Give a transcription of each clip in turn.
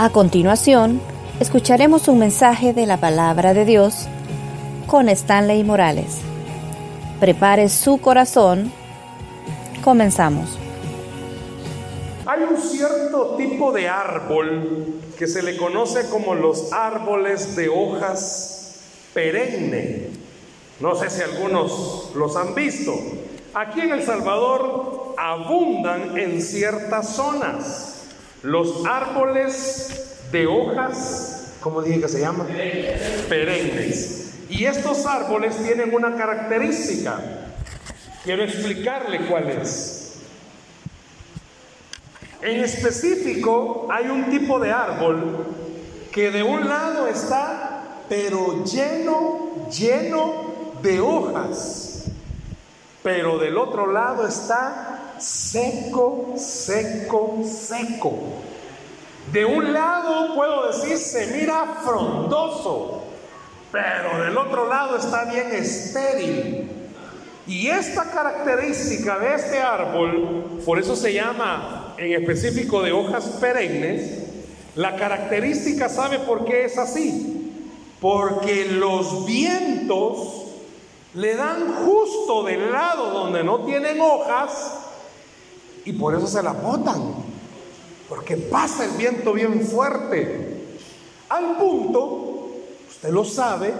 A continuación, escucharemos un mensaje de la palabra de Dios con Stanley Morales. Prepare su corazón. Comenzamos. Hay un cierto tipo de árbol que se le conoce como los árboles de hojas perenne. No sé si algunos los han visto. Aquí en El Salvador abundan en ciertas zonas los árboles de hojas, ¿cómo dije que se llama? Perennes. Y estos árboles tienen una característica. Quiero explicarle cuál es. En específico, hay un tipo de árbol que de un lado está, pero lleno, lleno de hojas. Pero del otro lado está seco, seco, seco. De un lado puedo decir se mira frondoso, pero del otro lado está bien estéril. Y esta característica de este árbol, por eso se llama en específico de hojas perennes, la característica, ¿sabe por qué es así? Porque los vientos le dan justo del lado donde no tienen hojas y por eso se la botan, porque pasa el viento bien fuerte. Al punto, usted lo sabe,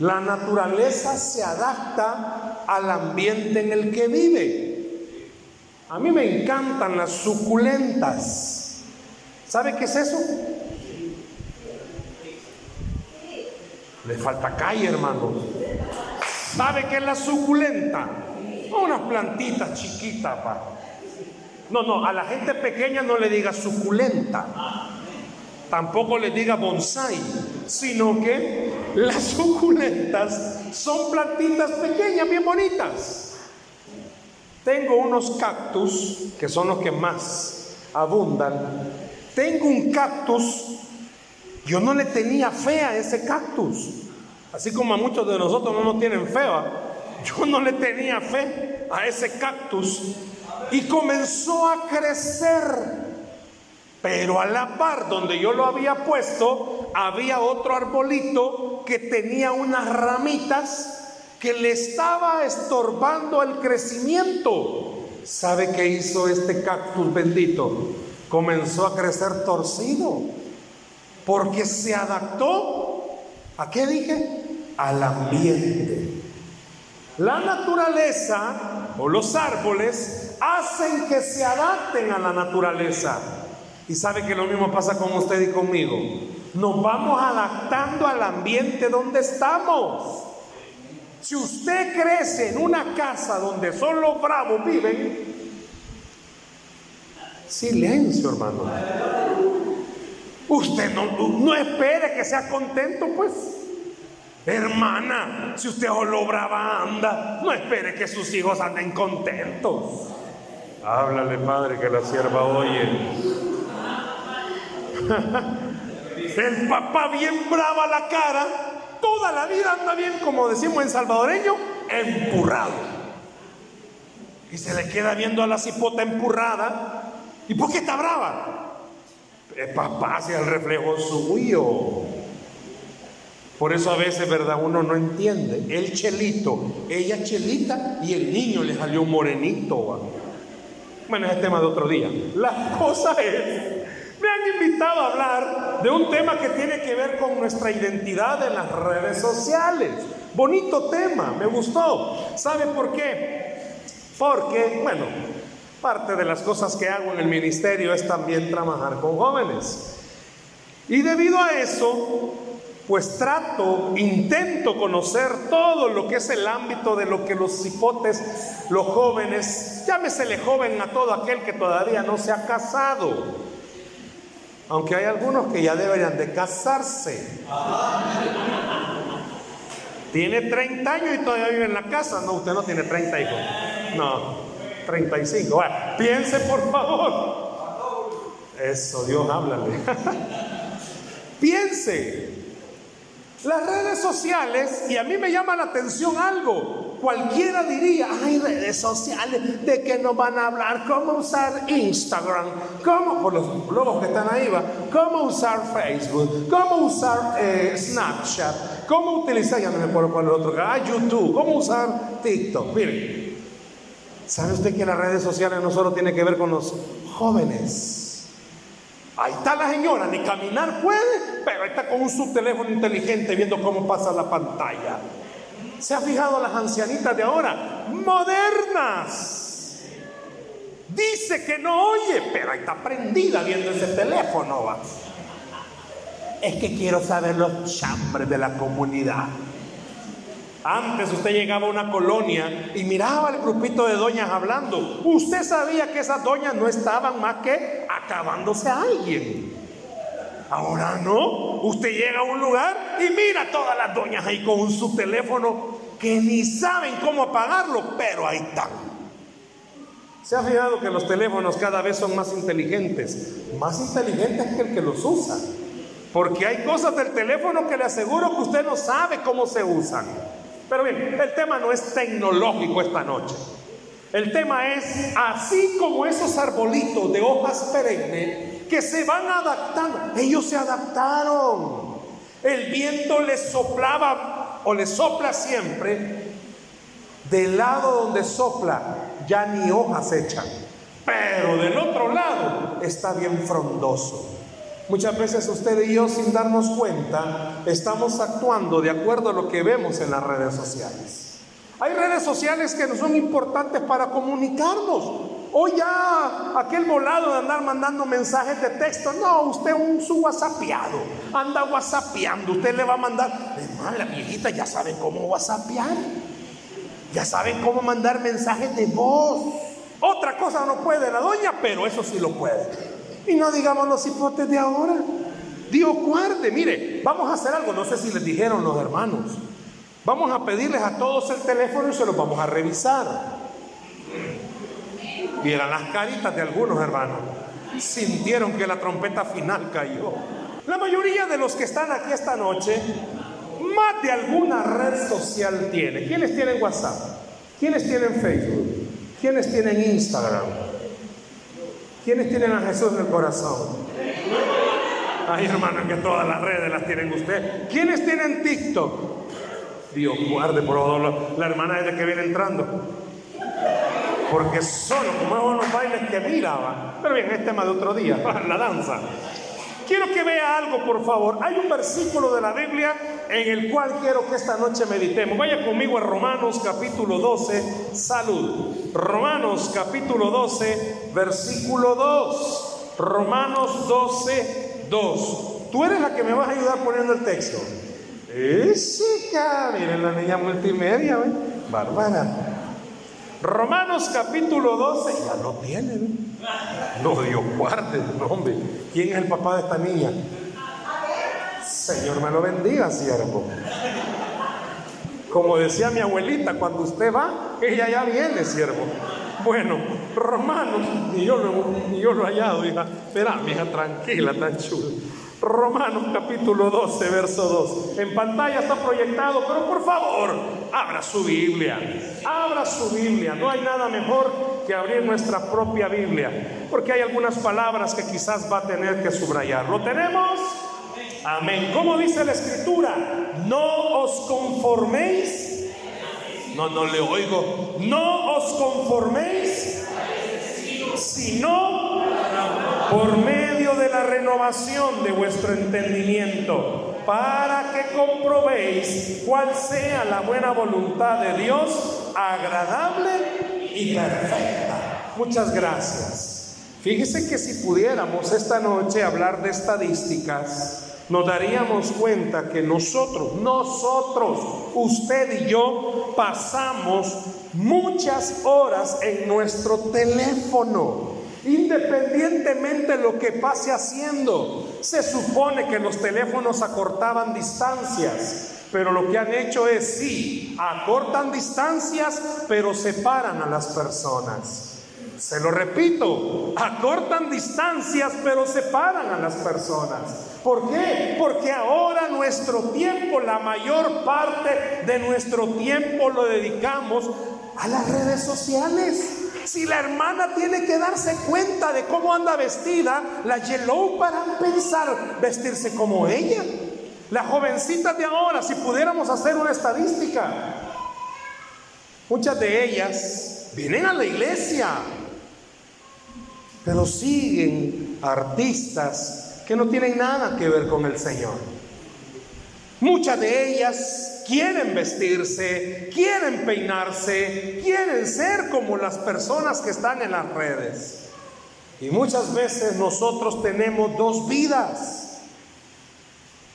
la naturaleza se adapta al ambiente en el que vive. A mí me encantan las suculentas. ¿Sabe qué es eso? Le falta calle, hermano. ¿Sabe qué es la suculenta? Unas plantitas chiquitas, pa. No, no, a la gente pequeña no le diga suculenta. Tampoco le diga bonsai, sino que las suculentas son plantitas pequeñas, bien bonitas. Tengo unos cactus, que son los que más abundan. Tengo un cactus, yo no le tenía fe a ese cactus. Así como a muchos de nosotros no nos tienen fe, yo no le tenía fe a ese cactus y comenzó a crecer. Pero a la par donde yo lo había puesto, había otro arbolito que tenía unas ramitas que le estaba estorbando el crecimiento. ¿Sabe qué hizo este cactus bendito? Comenzó a crecer torcido, porque se adaptó, ¿a qué dije? Al ambiente. La naturaleza o los árboles hacen que se adapten a la naturaleza. Y sabe que lo mismo pasa con usted y conmigo. Nos vamos adaptando al ambiente donde estamos. Si usted crece en una casa donde solo bravos viven, silencio hermano. Usted no, no espere que sea contento, pues. Hermana, si usted lo brava anda, no espere que sus hijos anden contentos. Háblale, padre, que la sierva oye. El papá bien brava la cara, toda la vida anda bien, como decimos en salvadoreño, empurrado. Y se le queda viendo a la cipota empurrada. ¿Y por qué está brava? El papá hace el reflejo suyo. Por eso a veces, ¿verdad? Uno no entiende. El chelito, ella chelita y el niño le salió morenito. Bueno, es el tema de otro día. La cosa es, me han invitado a hablar de un tema que tiene que ver con nuestra identidad en las redes sociales. Bonito tema, me gustó. ¿Sabe por qué? Porque, bueno, parte de las cosas que hago en el ministerio es también trabajar con jóvenes. Y debido a eso, pues trato, intento conocer todo lo que es el ámbito de lo que los cipotes, los jóvenes, llámesele joven a todo aquel que todavía no se ha casado. Aunque hay algunos que ya deberían de casarse. Tiene 30 años y todavía vive en la casa. No, usted no tiene 30 hijos. No, 35. Bueno, piense por favor. Eso, Dios, háblale. piense. Las redes sociales, y a mí me llama la atención algo, cualquiera diría, hay redes sociales, ¿de que nos van a hablar? ¿Cómo usar Instagram? ¿Cómo, por los globos que están ahí, va? ¿Cómo usar Facebook? ¿Cómo usar eh, Snapchat? ¿Cómo utilizar, ya no me acuerdo cuál el otro, ah, YouTube? ¿Cómo usar TikTok? Miren, ¿sabe usted que las redes sociales no solo tiene que ver con los jóvenes? Ahí está la señora, ni caminar puede, pero está con su teléfono inteligente viendo cómo pasa la pantalla. ¿Se ha fijado las ancianitas de ahora? Modernas. Dice que no oye, pero está prendida viendo ese teléfono. Es que quiero saber los chambres de la comunidad. Antes usted llegaba a una colonia y miraba al grupito de doñas hablando. Usted sabía que esas doñas no estaban más que acabándose a alguien. Ahora no. Usted llega a un lugar y mira a todas las doñas ahí con su teléfono que ni saben cómo apagarlo, pero ahí están. ¿Se ha fijado que los teléfonos cada vez son más inteligentes? Más inteligentes que el que los usa. Porque hay cosas del teléfono que le aseguro que usted no sabe cómo se usan. Pero bien, el tema no es tecnológico esta noche. El tema es así como esos arbolitos de hojas perennes que se van adaptando. Ellos se adaptaron. El viento les soplaba o les sopla siempre. Del lado donde sopla ya ni hojas echan. Pero del otro lado está bien frondoso. Muchas veces usted y yo sin darnos cuenta estamos actuando de acuerdo a lo que vemos en las redes sociales. Hay redes sociales que no son importantes para comunicarnos. O ya aquel volado de andar mandando mensajes de texto. No, usted un su whatsappeado. Anda whatsappeando. Usted le va a mandar. Además, la viejita ya sabe cómo whatsappear. Ya saben cómo mandar mensajes de voz. Otra cosa no puede la doña, pero eso sí lo puede. Y no digamos los hipotes de ahora. Dios guarde, mire, vamos a hacer algo, no sé si les dijeron los hermanos. Vamos a pedirles a todos el teléfono y se los vamos a revisar. Vieran las caritas de algunos hermanos. Sintieron que la trompeta final cayó. La mayoría de los que están aquí esta noche, más de alguna red social tiene. ¿Quiénes tienen WhatsApp? ¿Quiénes tienen Facebook? ¿Quiénes tienen Instagram? ¿Quiénes tienen a Jesús en el corazón? Ay, hermano, que todas las redes las tienen usted. ¿Quiénes tienen TikTok? Dios guarde por favor la hermana desde que viene entrando. Porque solo como es unos bailes que miraba. Pero bien, es tema de otro día, la danza. Quiero que vea algo, por favor. Hay un versículo de la Biblia en el cual quiero que esta noche meditemos. Vaya conmigo a Romanos capítulo 12, salud. Romanos capítulo 12, versículo 2. Romanos 12, 2. Tú eres la que me vas a ayudar poniendo el texto. Sí, miren la niña multimedia, ¿eh? Bárbara. Romanos capítulo 12, ya lo tienen. No, Dios guarde, no, hombre. ¿Quién es el papá de esta niña? Señor me lo bendiga, siervo. Como decía mi abuelita, cuando usted va, ella ya viene, siervo. Bueno, Romanos, ni yo lo, ni yo lo he hallado, hija. Espera, mi hija, tranquila, tan chula. Romanos capítulo 12, verso 2. En pantalla está proyectado, pero por favor, abra su Biblia. Abra su Biblia. No hay nada mejor que abrir nuestra propia Biblia, porque hay algunas palabras que quizás va a tener que subrayar. ¿Lo tenemos? Amén. ¿Cómo dice la escritura? No os conforméis. No, no le oigo. No os conforméis, sino por medio de la renovación de vuestro entendimiento, para que comprobéis cuál sea la buena voluntad de Dios, agradable y perfecta. Muchas gracias. Fíjese que si pudiéramos esta noche hablar de estadísticas, nos daríamos cuenta que nosotros, nosotros, usted y yo, pasamos muchas horas en nuestro teléfono. Independientemente de lo que pase haciendo, se supone que los teléfonos acortaban distancias, pero lo que han hecho es, sí, acortan distancias, pero separan a las personas. Se lo repito, acortan distancias pero separan a las personas. ¿Por qué? Porque ahora nuestro tiempo, la mayor parte de nuestro tiempo lo dedicamos a las redes sociales. Si la hermana tiene que darse cuenta de cómo anda vestida, la yellow para pensar vestirse como ella. Las jovencitas de ahora, si pudiéramos hacer una estadística, muchas de ellas vienen a la iglesia, pero siguen artistas que no tienen nada que ver con el Señor. Muchas de ellas quieren vestirse, quieren peinarse, quieren ser como las personas que están en las redes. Y muchas veces nosotros tenemos dos vidas.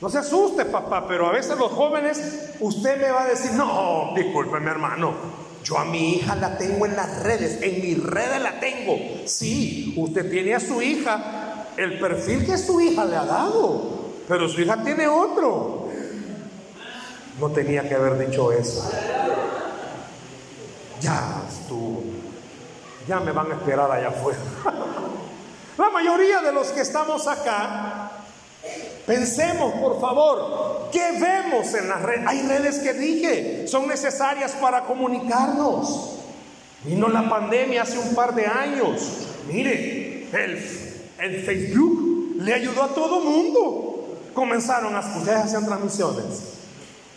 No se asuste, papá, pero a veces los jóvenes, usted me va a decir, no, disculpe, mi hermano, yo a mi hija la tengo en las redes, en mis redes la tengo. Sí, usted tiene a su hija el perfil que su hija le ha dado, pero su hija tiene otro. No tenía que haber dicho eso. Ya estuvo. Ya me van a esperar allá afuera. La mayoría de los que estamos acá Pensemos, por favor, ¿qué vemos en las redes? Hay redes que dije, son necesarias para comunicarnos. Vino la pandemia hace un par de años. Mire, el, Facebook le ayudó a todo mundo. Comenzaron a, ustedes hacían transmisiones.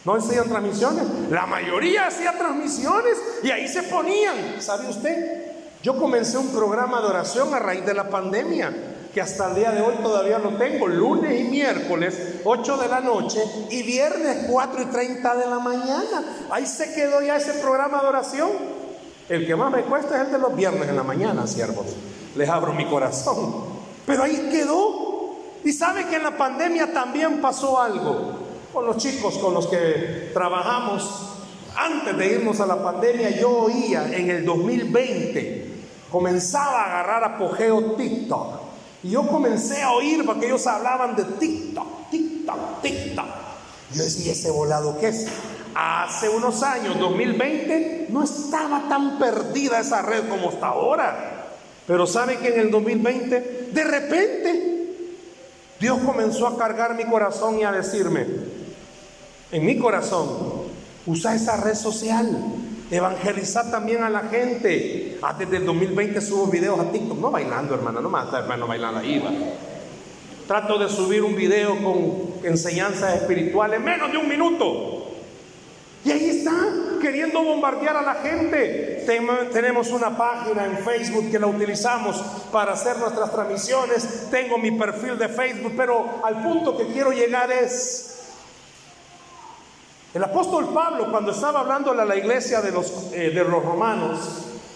¿No hacían transmisiones? La mayoría hacía transmisiones y ahí se ponían. ¿Sabe usted? Yo comencé un programa de oración a raíz de la pandemia que hasta el día de hoy todavía lo tengo, lunes y miércoles, 8 de la noche, y viernes 4 y 30 de la mañana. Ahí se quedó ya ese programa de oración. El que más me cuesta es el de los viernes en la mañana, siervos. Les abro mi corazón. Pero ahí quedó. Y sabe que en la pandemia también pasó algo. Con los chicos con los que trabajamos, antes de irnos a la pandemia, yo oía en el 2020, comenzaba a agarrar apogeo TikTok. Y yo comencé a oír porque ellos hablaban de TikTok, TikTok, TikTok. Yo decía, ¿ese volado qué es? Hace unos años, 2020, no estaba tan perdida esa red como está ahora. Pero sabe que en el 2020, de repente, Dios comenzó a cargar mi corazón y a decirme, en mi corazón, usa esa red social Evangelizar también a la gente. Ah, desde el 2020 subo videos a TikTok. No bailando, hermana, no más hermano bailando ahí. Va. Trato de subir un video con enseñanzas espirituales, menos de un minuto. Y ahí está, queriendo bombardear a la gente. tenemos una página en Facebook que la utilizamos para hacer nuestras transmisiones. Tengo mi perfil de Facebook, pero al punto que quiero llegar es, el apóstol Pablo, cuando estaba hablando a la iglesia de los, eh, de los romanos,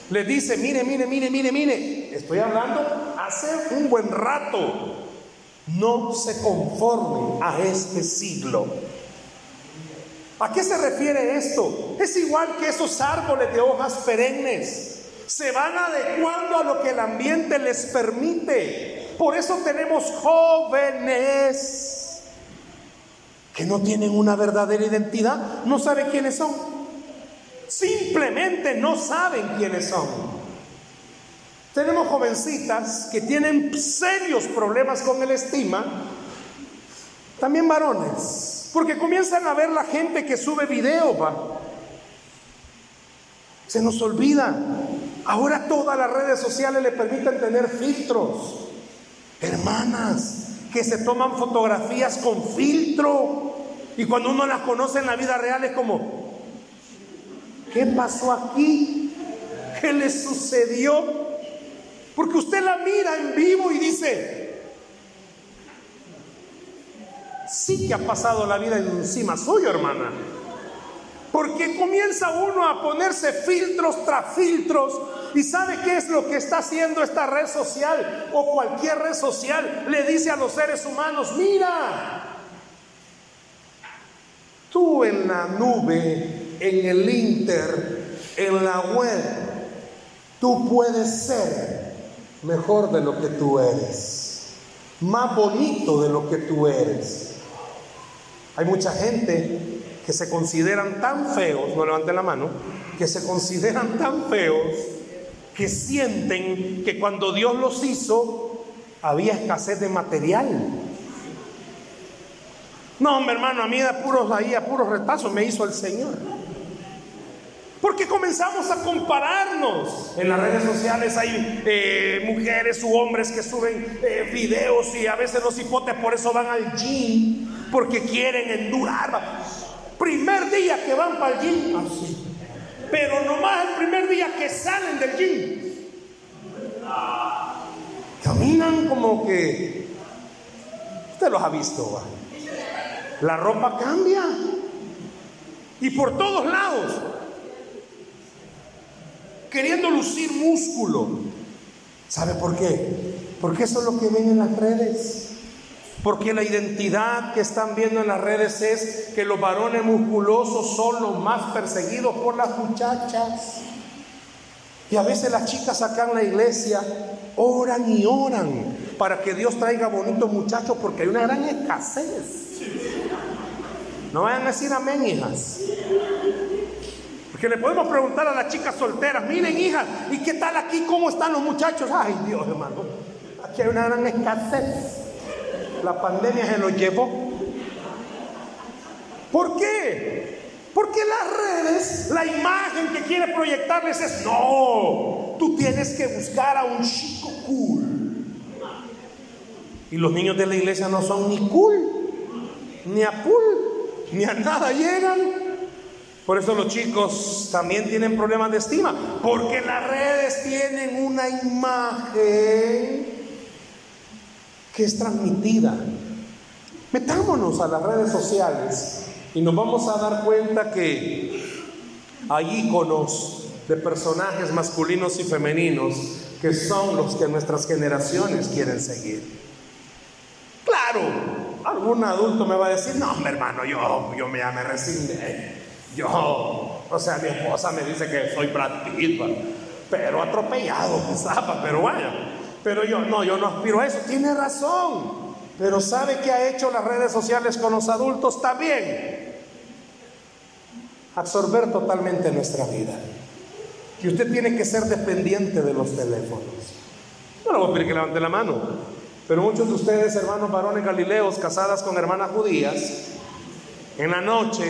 le dice, mire, mire, mire, mire, mire, estoy hablando hace un buen rato, no se conformen a este siglo. ¿A qué se refiere esto? Es igual que esos árboles de hojas perennes. Se van adecuando a lo que el ambiente les permite. Por eso tenemos jóvenes que no tienen una verdadera identidad, no saben quiénes son. Simplemente no saben quiénes son. Tenemos jovencitas que tienen serios problemas con el estima, también varones, porque comienzan a ver la gente que sube video, Se nos olvida. Ahora todas las redes sociales le permiten tener filtros. Hermanas, que se toman fotografías con filtro. Y cuando uno las conoce en la vida real es como, ¿qué pasó aquí? ¿Qué le sucedió? Porque usted la mira en vivo y dice, sí que ha pasado la vida encima suyo, hermana. Porque comienza uno a ponerse filtros tras filtros ¿Y sabe qué es lo que está haciendo esta red social o cualquier red social? Le dice a los seres humanos, mira, tú en la nube, en el inter, en la web, tú puedes ser mejor de lo que tú eres, más bonito de lo que tú eres. Hay mucha gente que se consideran tan feos, no levanten la mano, que se consideran tan feos que sienten que cuando Dios los hizo había escasez de material. No, hombre, hermano, a mí de puros ahí, a puros retazos me hizo el Señor. Porque comenzamos a compararnos. En las redes sociales hay eh, mujeres u hombres que suben eh, videos y a veces los hipotes por eso van al gym, porque quieren endurar. Primer día que van para el gym, así. Pero nomás el primer día que salen del gym, caminan como que... Usted los ha visto. La ropa cambia. Y por todos lados queriendo lucir músculo. ¿Sabe por qué? Porque eso es lo que ven en las redes. Porque la identidad que están viendo en las redes es que los varones musculosos son los más perseguidos por las muchachas. Y a veces las chicas acá en la iglesia oran y oran para que Dios traiga bonitos muchachos porque hay una gran escasez. No vayan a decir amén, hijas. Que le podemos preguntar a las chicas solteras, miren hija, ¿y qué tal aquí? ¿Cómo están los muchachos? Ay Dios hermano, aquí hay una gran escasez. La pandemia se lo llevó. ¿Por qué? Porque las redes, la imagen que quiere proyectarles es, no, tú tienes que buscar a un chico cool. Y los niños de la iglesia no son ni cool, ni a cool, ni a nada llegan. Por eso los chicos también tienen problemas de estima, porque las redes tienen una imagen que es transmitida. Metámonos a las redes sociales y nos vamos a dar cuenta que hay íconos de personajes masculinos y femeninos que son los que nuestras generaciones quieren seguir. Claro, algún adulto me va a decir, no, mi hermano, yo, yo me, ya me resigné. Yo, o sea, mi esposa me dice que soy Brad pero atropellado quizás, pero vaya. Pero yo, no, yo no aspiro a eso. Tiene razón. Pero ¿sabe qué ha hecho las redes sociales con los adultos también? Absorber totalmente nuestra vida. Y usted tiene que ser dependiente de los teléfonos. No le voy a pedir que levante la mano. Pero muchos de ustedes, hermanos varones galileos, casadas con hermanas judías, en la noche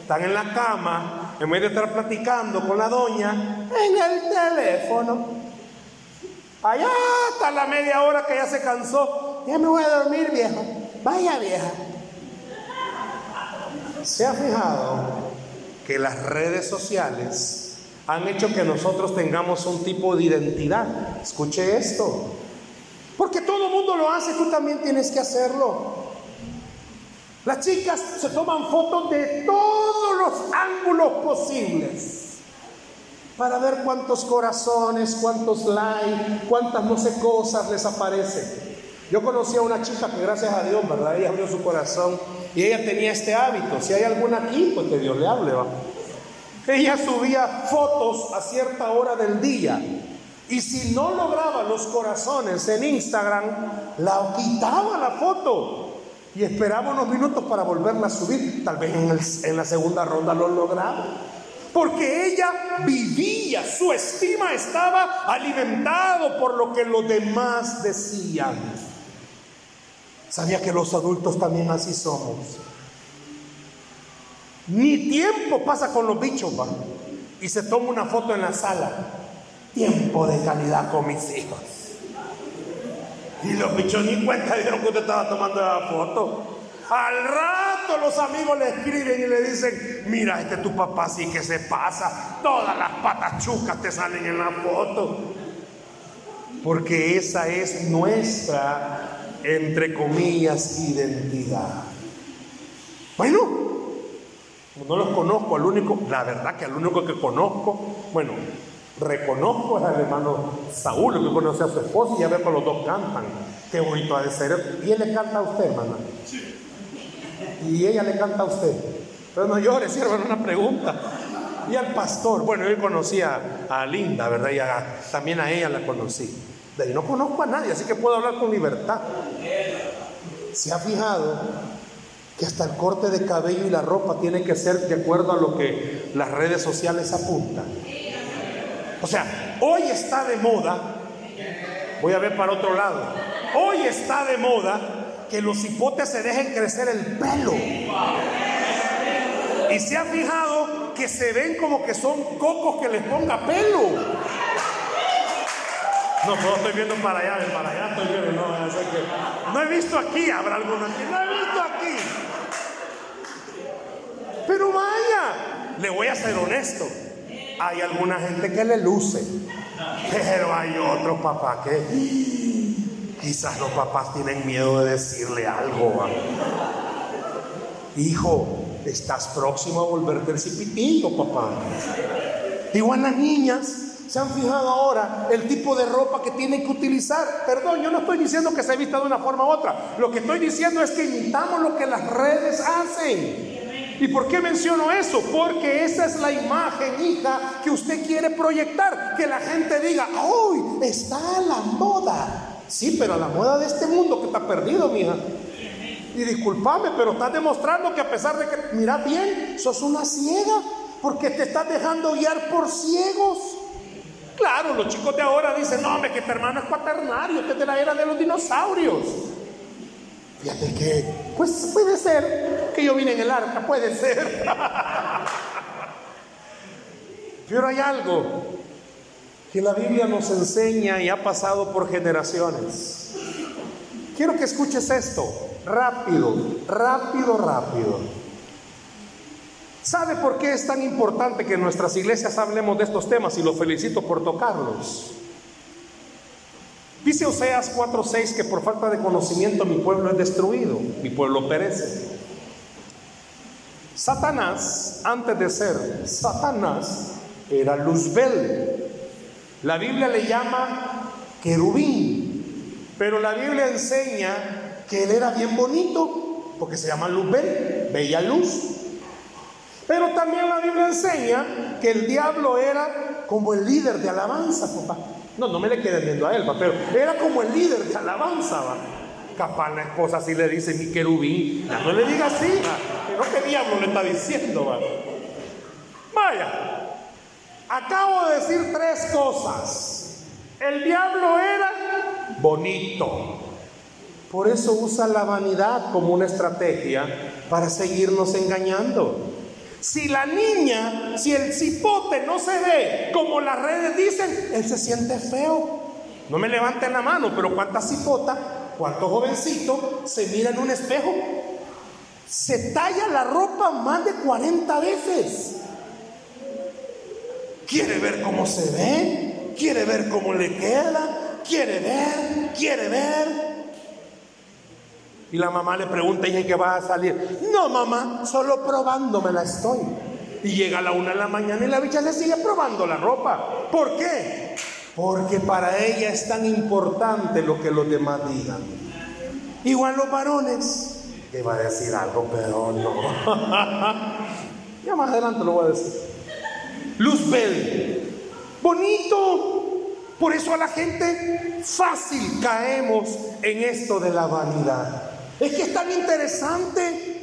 están en la cama, en vez de estar platicando con la doña, en el teléfono. Allá hasta la media hora que ya se cansó, ya me voy a dormir, viejo. Vaya, vieja. ¿Se ha fijado que las redes sociales han hecho que nosotros tengamos un tipo de identidad? Escuche esto. Porque todo el mundo lo hace, tú también tienes que hacerlo. Las chicas se toman fotos de todos los ángulos posibles para ver cuántos corazones, cuántos likes, cuántas no sé cosas les aparecen. Yo conocí a una chica que gracias a Dios, ¿verdad? Ella abrió su corazón y ella tenía este hábito. Si hay alguna aquí, pues que Dios le hable, ¿va? Ella subía fotos a cierta hora del día y si no lograba los corazones en Instagram, la quitaba la foto y esperaba unos minutos para volverla a subir. Tal vez en, la segunda ronda lo lograba. Porque ella vivía, su estima estaba alimentado por lo que los demás decían. Sabía que los adultos también así somos. Ni tiempo pasa con los bichos, va. Y se toma una foto en la sala. Tiempo de calidad con mis hijos. Y los bichos ni cuenta dieron que usted estaba tomando la foto. Al rato los amigos le escriben y le dicen, mira, este tu papá sí que se pasa, todas las patas chucas te salen en la foto. Porque esa es nuestra, entre comillas, identidad. Bueno, no los conozco, al único, la verdad que al único que conozco, bueno, Reconozco al hermano Saúl, que conoce a su esposa, y ya ve que los dos cantan. Qué bonito ha de ser. Y él le canta a usted, hermana. Y ella le canta a usted. Pero no llore, siervo, una pregunta. Y al pastor, bueno, yo conocía a Linda, ¿verdad? Y también a ella la conocí. De ahí no conozco a nadie, así que puedo hablar con libertad. ¿Se ha fijado que hasta el corte de cabello y la ropa tiene que ser de acuerdo a lo que las redes sociales apuntan? O sea, hoy está de moda, voy a ver para otro lado, hoy está de moda que los hipotes se dejen crecer el pelo. Y se ha fijado que se ven como que son cocos que les ponga pelo. No, no estoy viendo para allá, para allá estoy viendo, no, que no he visto aquí, habrá alguno aquí, no he visto aquí. Pero vaya, le voy a ser honesto, hay alguna gente que le luce, pero hay otros papás que quizás los papás tienen miedo de decirle algo. Hijo, estás próximo a volverte el cipitillo, papá. Igual las niñas ¿Se han fijado ahora el tipo de ropa que tienen que utilizar? Perdón, yo no estoy diciendo que se vista de una forma u otra. Lo que estoy diciendo es que imitamos lo que las redes hacen. ¿Y por qué menciono eso? Porque esa es la imagen, hija, que usted quiere proyectar. Que la gente diga, ¡Uy! Está a la moda. Sí, pero a la moda de este mundo que está perdido, mija. Y discúlpame, pero estás demostrando que a pesar de que miras bien, sos una ciega. Porque te estás dejando guiar por ciegos. Claro, los chicos de ahora dicen, no, hombre, que tu hermano es cuaternario, que es de la era de los dinosaurios. Fíjate que, pues puede ser que yo vine en el arca, puede ser. Pero hay algo que la Biblia nos enseña y ha pasado por generaciones. Quiero que escuches esto, rápido, rápido, rápido. ¿Sabe por qué es tan importante que en nuestras iglesias hablemos de estos temas y lo felicito por tocarlos? Dice Oseas 4:6 que por falta de conocimiento mi pueblo es destruido, mi pueblo perece. Satanás, antes de ser Satanás, era Luzbel. La Biblia le llama querubín, pero la Biblia enseña que él era bien bonito, porque se llama Luzbel, bella luz. Pero también la Biblia enseña que el diablo era como el líder de alabanza, papá. No, no me le quede viendo a él, pero era como el líder de alabanza, va. Capaz la esposa así le dice mi querubín. No le diga así, pero qué diablo le está diciendo, va. Vaya, acabo de decir tres cosas. El diablo era bonito. Por eso usa la vanidad como una estrategia para seguirnos engañando. Si la niña, si el cipote no se ve como las redes dicen, él se siente feo. No me levanten la mano, pero ¿cuántas cipotas, cuántos jovencitos se miran en un espejo? Se talla la ropa más de 40 veces. Quiere ver cómo se ve, quiere ver cómo le queda, quiere ver, quiere ver. Y la mamá le pregunta, ¿y qué va a salir? No, mamá, solo probándome la estoy. Y llega a la una de la mañana y la bicha le sigue probando la ropa. ¿Por qué? Porque para ella es tan importante lo que los demás digan. Igual los varones. Que va a decir algo, pero no. ya más adelante lo voy a decir. Luzbel. Bonito. Por eso a la gente fácil caemos en esto de la vanidad. Es que es tan interesante.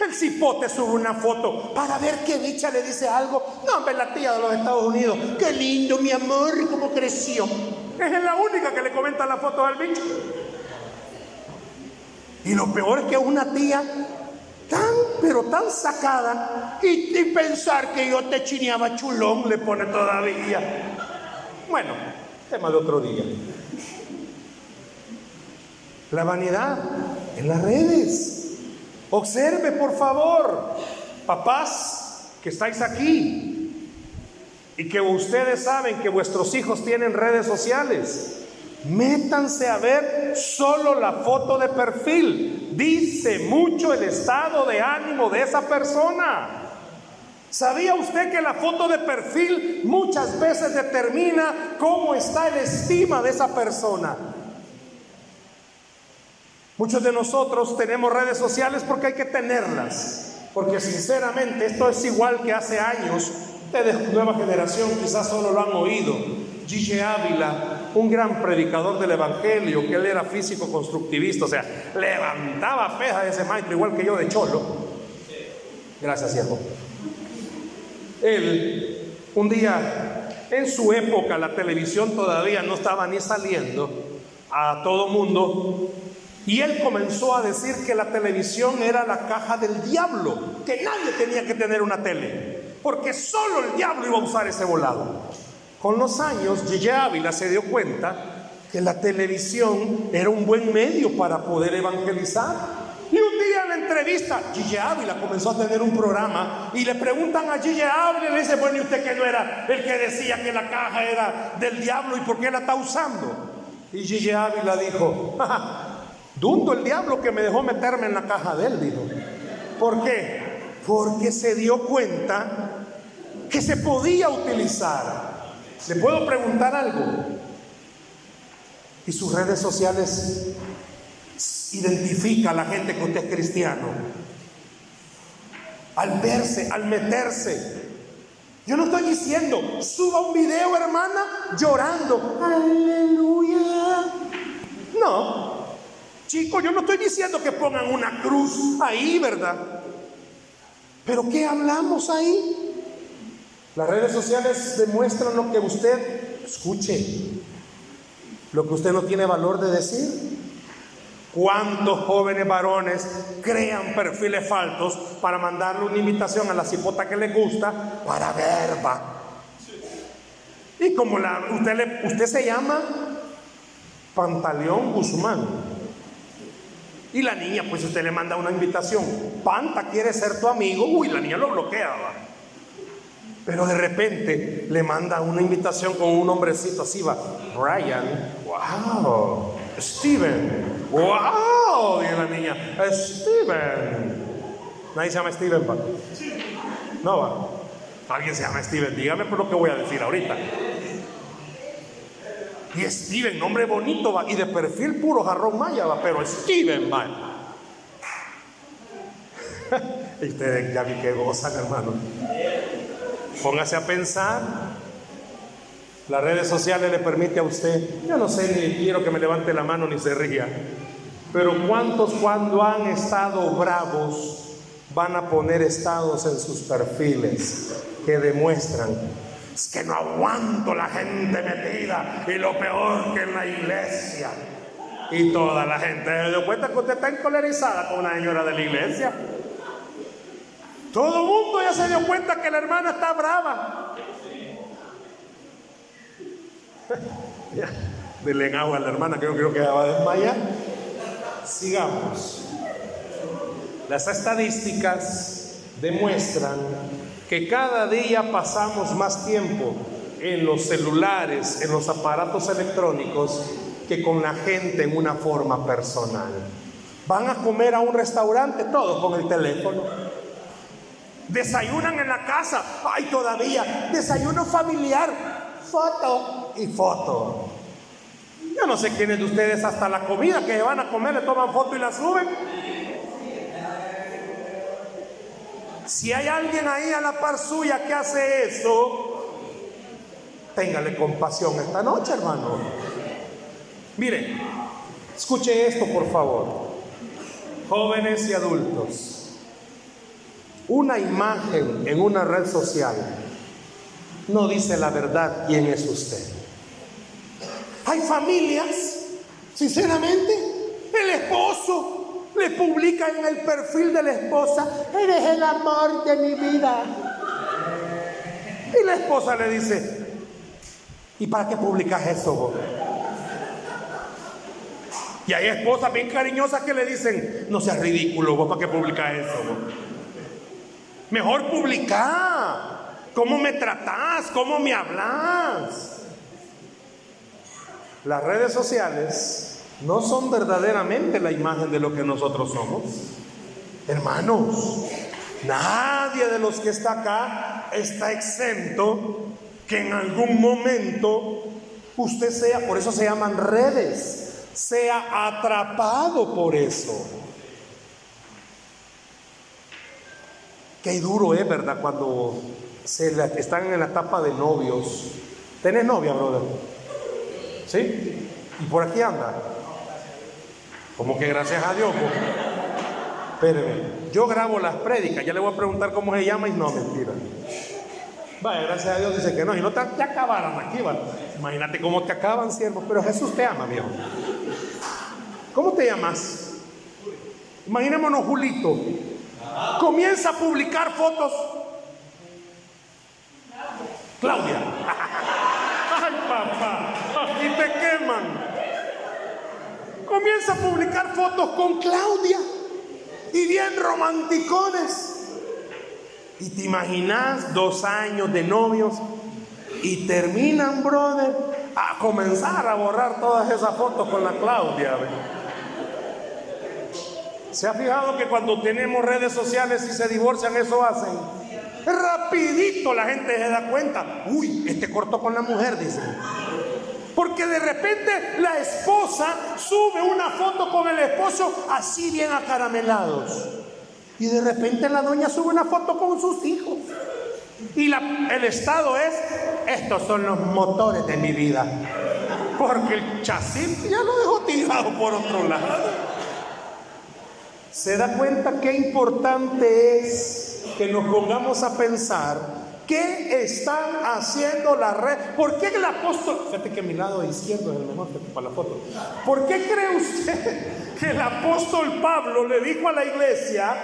El cipote sube una foto para ver qué dicha le dice algo. No, hombre, la tía de los Estados Unidos. Qué lindo, mi amor, cómo creció. Es la única que le comenta la foto al bicho. Y lo peor es que una tía tan, pero tan sacada, y, pensar que yo te chineaba chulón, le pone todavía. Bueno, tema de otro día. La vanidad en las redes. Observe, por favor, papás que estáis aquí y que ustedes saben que vuestros hijos tienen redes sociales. Métanse a ver solo la foto de perfil. Dice mucho el estado de ánimo de esa persona. ¿Sabía usted que la foto de perfil muchas veces determina cómo está el estima de esa persona? Muchos de nosotros tenemos redes sociales porque hay que tenerlas, porque sinceramente esto es igual que hace años. Ustedes, nueva generación, quizás solo lo han oído. Gigi Ávila, un gran predicador del Evangelio, que él era físico constructivista, o sea, levantaba feja ese maestro, igual que yo de Cholo. Gracias, siervo. Él un día En su época la televisión todavía no estaba ni saliendo a todo mundo. Y él comenzó a decir que la televisión era la caja del diablo, que nadie tenía que tener una tele, porque solo el diablo iba a usar ese volado. Con los años, Gigi Ávila se dio cuenta que la televisión era un buen medio para poder evangelizar. Y un día en la entrevista, Gigi Ávila comenzó a tener un programa y le preguntan a Gigi Ávila y le dice, bueno, ¿y usted que no era el que decía que la caja era del diablo y por qué la está usando? Y Gigi Ávila dijo, dundo el diablo que me dejó meterme en la caja de él, dijo. ¿Por qué? Porque se dio cuenta que se podía utilizar. ¿Le puedo preguntar algo? ¿Y sus redes sociales identifica a la gente que usted es cristiano? Al verse, al meterse. Yo no estoy diciendo, suba un video, hermana, llorando. Aleluya. No. Chicos, yo no estoy diciendo que pongan una cruz ahí, ¿verdad? Pero ¿qué hablamos ahí? Las redes sociales demuestran lo que usted escuche, lo que usted no tiene valor de decir. ¿Cuántos jóvenes varones crean perfiles falsos para mandarle una invitación a la cipota que les gusta para verba? Y como la, usted, le, usted se llama Pantaleón Guzmán. Y la niña, pues usted le manda una invitación. Panta quiere ser tu amigo. Uy, la niña lo bloqueaba. Pero de repente le manda una invitación con un hombrecito así, va. Brian, wow. Steven, wow. Dice la niña, Steven. Nadie se llama Steven, pa. No va. Alguien se llama Steven. Dígame por lo que voy a decir ahorita. Y Steven, nombre bonito, va. Y de perfil puro jarrón maya, va. Pero Steven, va. y ustedes ya vi que gozan, hermano. Póngase a pensar. Las redes sociales le permite a usted, yo no sé ni quiero que me levante la mano ni se ría, pero ¿cuántos cuando han estado bravos van a poner estados en sus perfiles que demuestran es que no aguanto la gente metida y lo peor que en la iglesia? Y toda la gente se dio cuenta que usted está encolerizada con una señora de la iglesia. Todo el mundo ya se dio cuenta que la hermana está brava. ya, denle agua a la hermana, creo, creo que va a desmayar. Sigamos. Las estadísticas demuestran que cada día pasamos más tiempo en los celulares, en los aparatos electrónicos, que con la gente en una forma personal. Van a comer a un restaurante todos con el teléfono. Desayunan en la casa, ay todavía, desayuno familiar, foto y foto. Yo no sé quiénes de ustedes hasta la comida que van a comer le toman foto y la suben. Si hay alguien ahí a la par suya que hace eso, téngale compasión esta noche, hermano. Mire, escuche esto, por favor. Jóvenes y adultos. Una imagen en una red social no dice la verdad quién es usted. Hay familias, sinceramente, el esposo le publica en el perfil de la esposa, eres el amor de mi vida. Y la esposa le dice, ¿y para qué publicas eso vos? Y hay esposas bien cariñosas que le dicen, no seas ridículo, vos para qué publicas eso vos. Mejor publicar. ¿Cómo me tratás? ¿Cómo me hablas? Las redes sociales no son verdaderamente la imagen de lo que nosotros somos. Hermanos, nadie de los que está acá está exento que en algún momento usted sea, por eso se llaman redes, sea atrapado por eso. Qué duro es, ¿verdad? Cuando se están en la etapa de novios. ¿Tenés novia, brother? ¿Sí? ¿Y por aquí anda? Como que gracias a Dios. Pues. Espéreme, yo grabo las prédicas, ya le voy a preguntar cómo se llama y no, mentira. Vaya, gracias a Dios dice que no, y no te, te acabaran aquí, ¿vale? Imagínate cómo te acaban, siervo, pero Jesús te ama, viejo. ¿Cómo te llamas? Imaginémonos Julito. Comienza a publicar fotos. Claudia. Ay, papá, aquí te queman. Comienza a publicar fotos con Claudia. Y bien romanticones. Y te imaginas dos años de novios y terminan, brother, a comenzar a borrar todas esas fotos con la Claudia. ¿Se ha fijado que cuando tenemos redes sociales y se divorcian, eso hacen? Rapidito la gente se da cuenta. Uy, este cortó con la mujer, dicen. Porque de repente la esposa sube una foto con el esposo así bien acaramelados. Y de repente la doña sube una foto con sus hijos. Y el estado es, estos son los motores de mi vida. Porque el chasis ya lo dejó tirado por otro lado. ¿Se da cuenta qué importante es que nos pongamos a pensar qué están haciendo la red? ¿Por qué el apóstol, fíjate que mi lado izquierdo es el mejor para la foto, ¿por qué cree usted que el apóstol Pablo le dijo a la iglesia,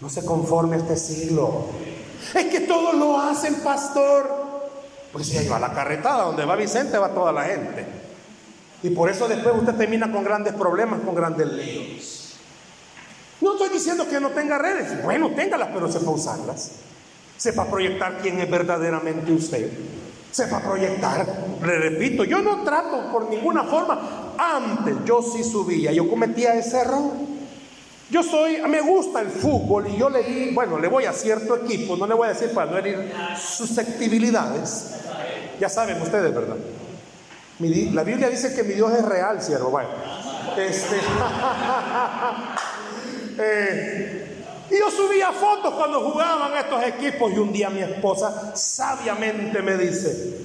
no se conforme a este siglo, es que todos lo hacen, pastor? Pues si ahí va la carretada, donde va Vicente va toda la gente. Y por eso después usted termina con grandes problemas, con grandes líos. No estoy diciendo que no tenga redes. Bueno, téngalas, pero sepa usarlas. Sepa proyectar quién es verdaderamente usted. Sepa proyectar. Le repito, yo no trato por ninguna forma. Antes yo sí subía, yo cometía ese error. Yo soy, me gusta el fútbol y yo le di, bueno, le voy a cierto equipo, no le voy a decir para no herir susceptibilidades. Ya saben ustedes, ¿verdad? La Biblia dice que mi Dios es real, siervo. Bueno, este, eh, y yo subía fotos cuando jugaban estos equipos y un día mi esposa sabiamente me dice,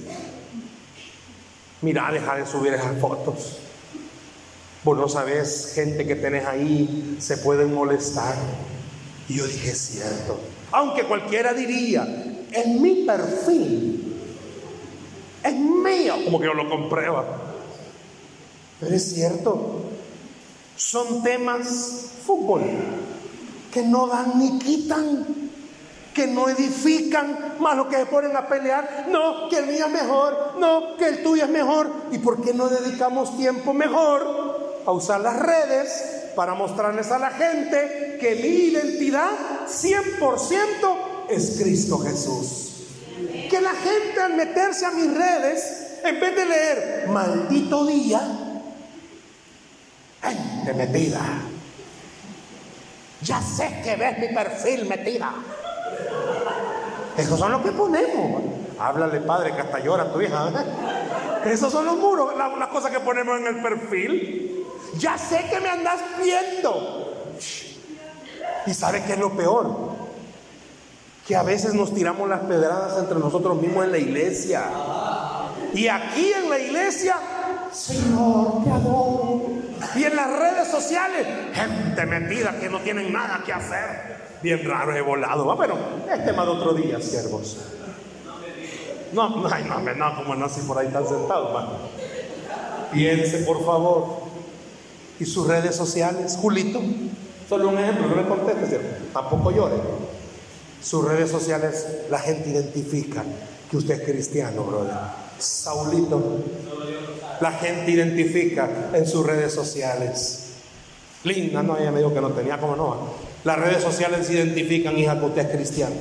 mira, deja de subir esas fotos. Vos no sabes, gente que tenés ahí se pueden molestar. Y yo dije, cierto. Aunque cualquiera diría, en mi perfil es mío, como que yo lo comprueba. Pero es cierto, son temas fútbol que no dan ni quitan, que no edifican, más lo que se ponen a pelear, no, que el mío es mejor, no, que el tuyo es mejor. ¿Y por qué no dedicamos tiempo mejor a usar las redes para mostrarles a la gente que mi identidad 100% es Cristo Jesús? Que la gente al meterse a mis redes, en vez de leer maldito día, gente metida. Ya sé que ves mi perfil metida. Esos son los que ponemos. Háblale, padre, que hasta llora tu hija. ¿eh? Esos son los muros, las cosas que ponemos en el perfil. Ya sé que me andas viendo. ¿Y sabe qué es lo peor? Que a veces nos tiramos las pedradas entre nosotros mismos en la iglesia. Y aquí en la iglesia, Señor, te adoro. Y en las redes sociales, gente metida que no tienen nada que hacer. Bien raro, he volado. Va, pero es tema de otro día, siervos. No, no, no, no, como si por ahí están sentados, Piense, por favor. ¿Y sus redes sociales? Julito, solo un ejemplo, no le conteste, ¿cierto? Tampoco llore. Sus redes sociales, la gente identifica que usted es cristiano, brother. Saulito, la gente identifica en sus redes sociales. Linda, no, ella me dijo que no tenía, como no? Las redes sociales identifican, hija, que usted es cristiano.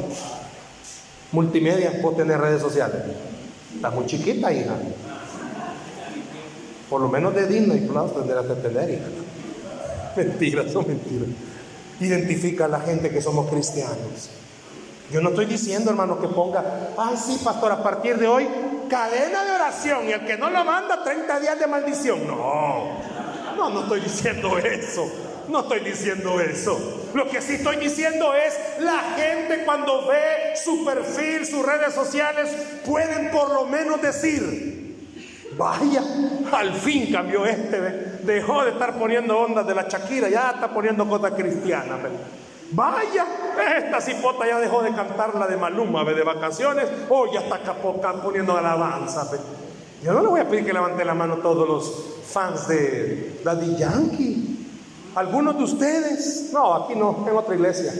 Multimedia, puede tener redes sociales. Está muy chiquita, hija. Por lo menos de Disney Plus tendrás que tener, hija. Mentiras, son mentiras. Identifica a la gente que somos cristianos. Yo no estoy diciendo, hermano, que ponga, ay, sí, pastor, a partir de hoy, cadena de oración y el que no lo manda, 30 días de maldición. No, no, no estoy diciendo eso. No estoy diciendo eso. Lo que sí estoy diciendo es, la gente cuando ve su perfil, sus redes sociales, pueden por lo menos decir, vaya, al fin cambió este, dejó de estar poniendo ondas de la Shakira, ya está poniendo cosas cristianas. Vaya, esta cipota ya dejó de cantar la de Maluma, de vacaciones, o ya está poniendo alabanza. Yo no le voy a pedir que levante la mano todos los fans de Daddy Yankee. Algunos de ustedes, no, aquí no, en otra iglesia,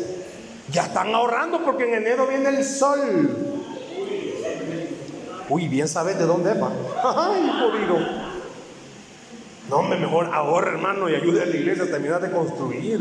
ya están ahorrando porque en enero viene el sol. Uy, bien sabes de dónde va. Ay, jodido. No, mejor ahorra, hermano, y ayude a la iglesia a terminar de construir.